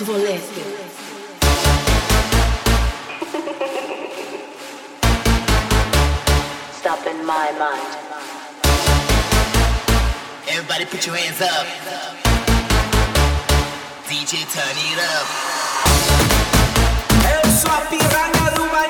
Svolete. Stop in my mind. Everybody put your hands up. DJ turn it up. Eu sou a piranha do banheiro.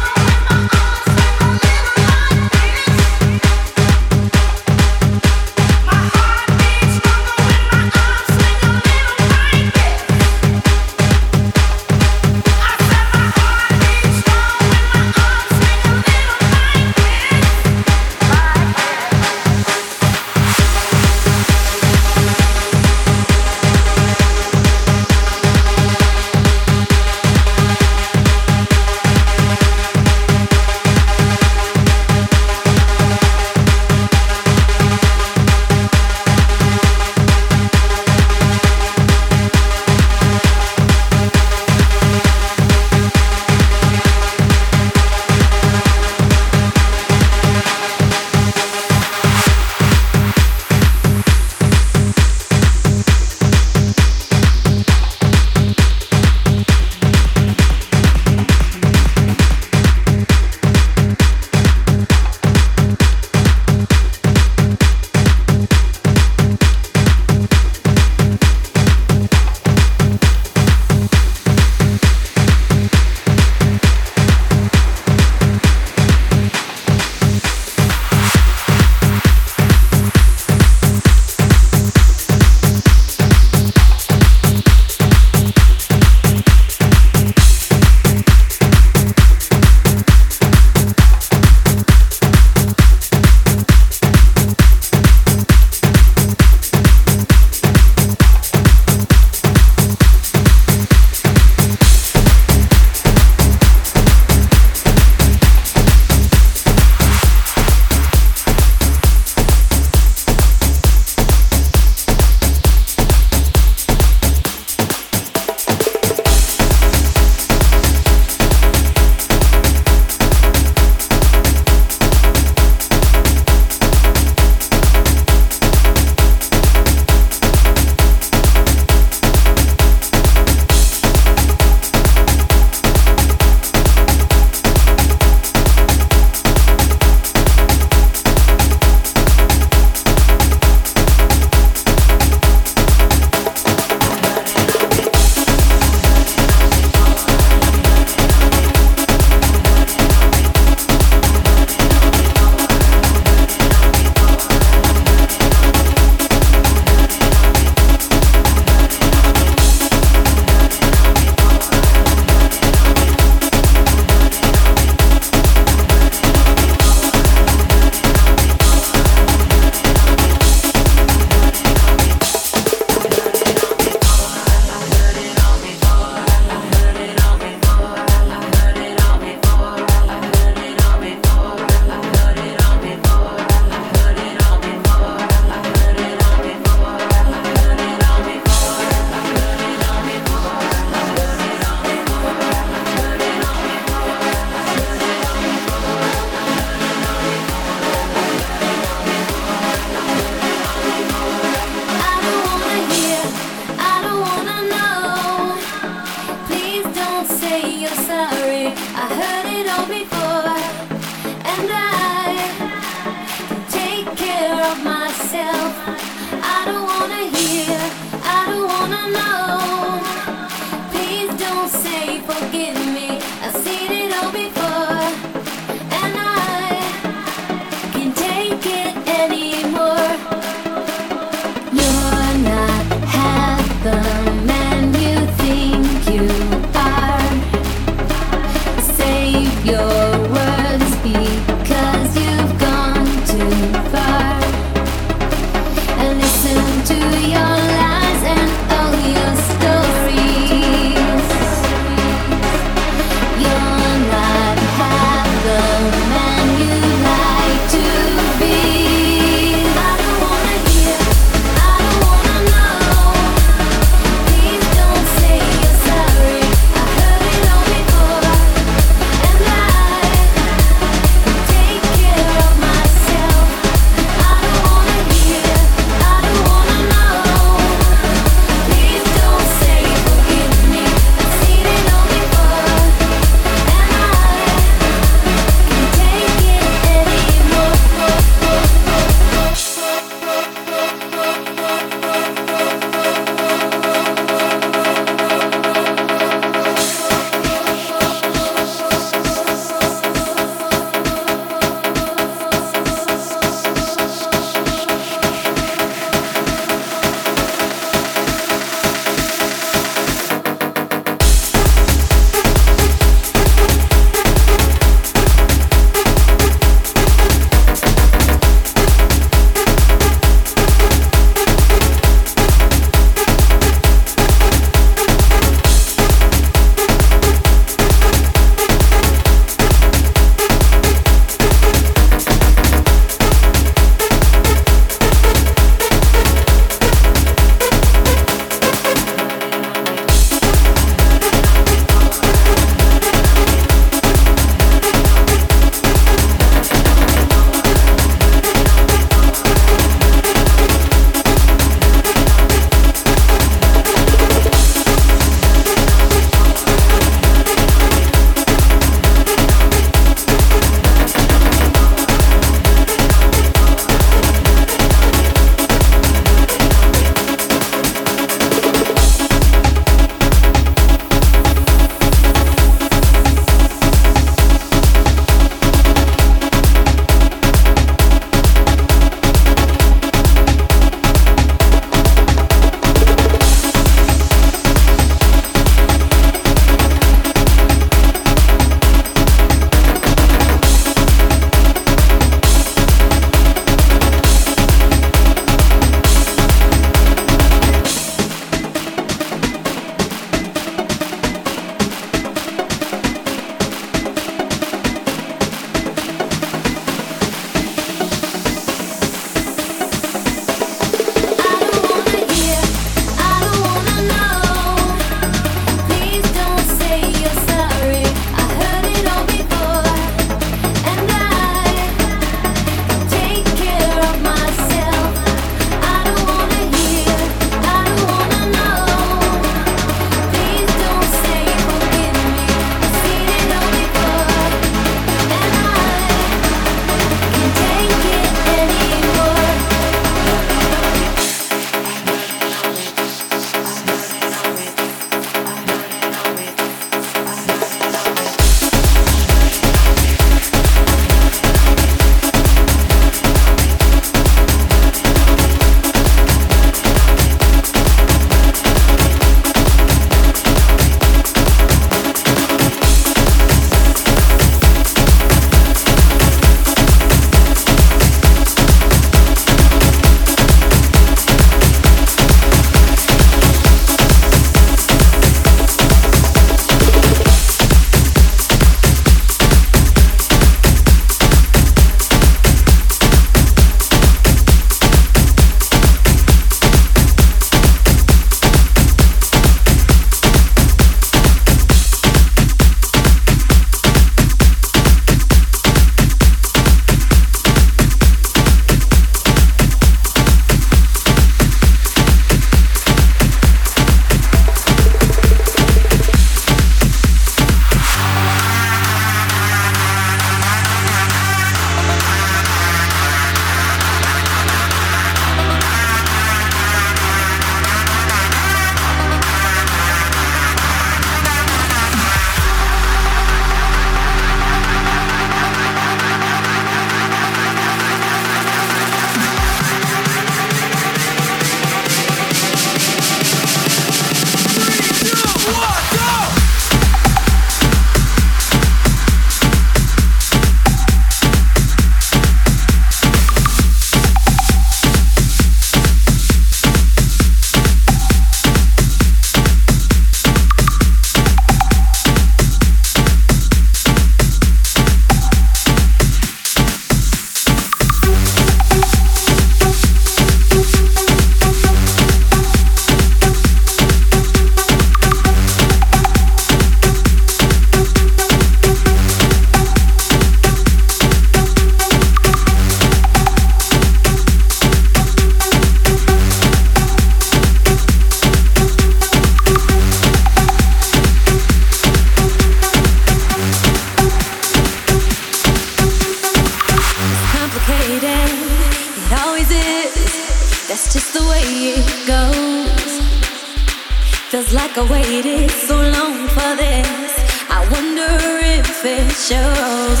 officials.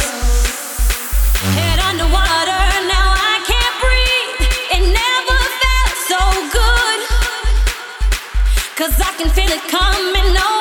Head underwater, now I can't breathe. It never felt so good. Cause I can feel it coming over.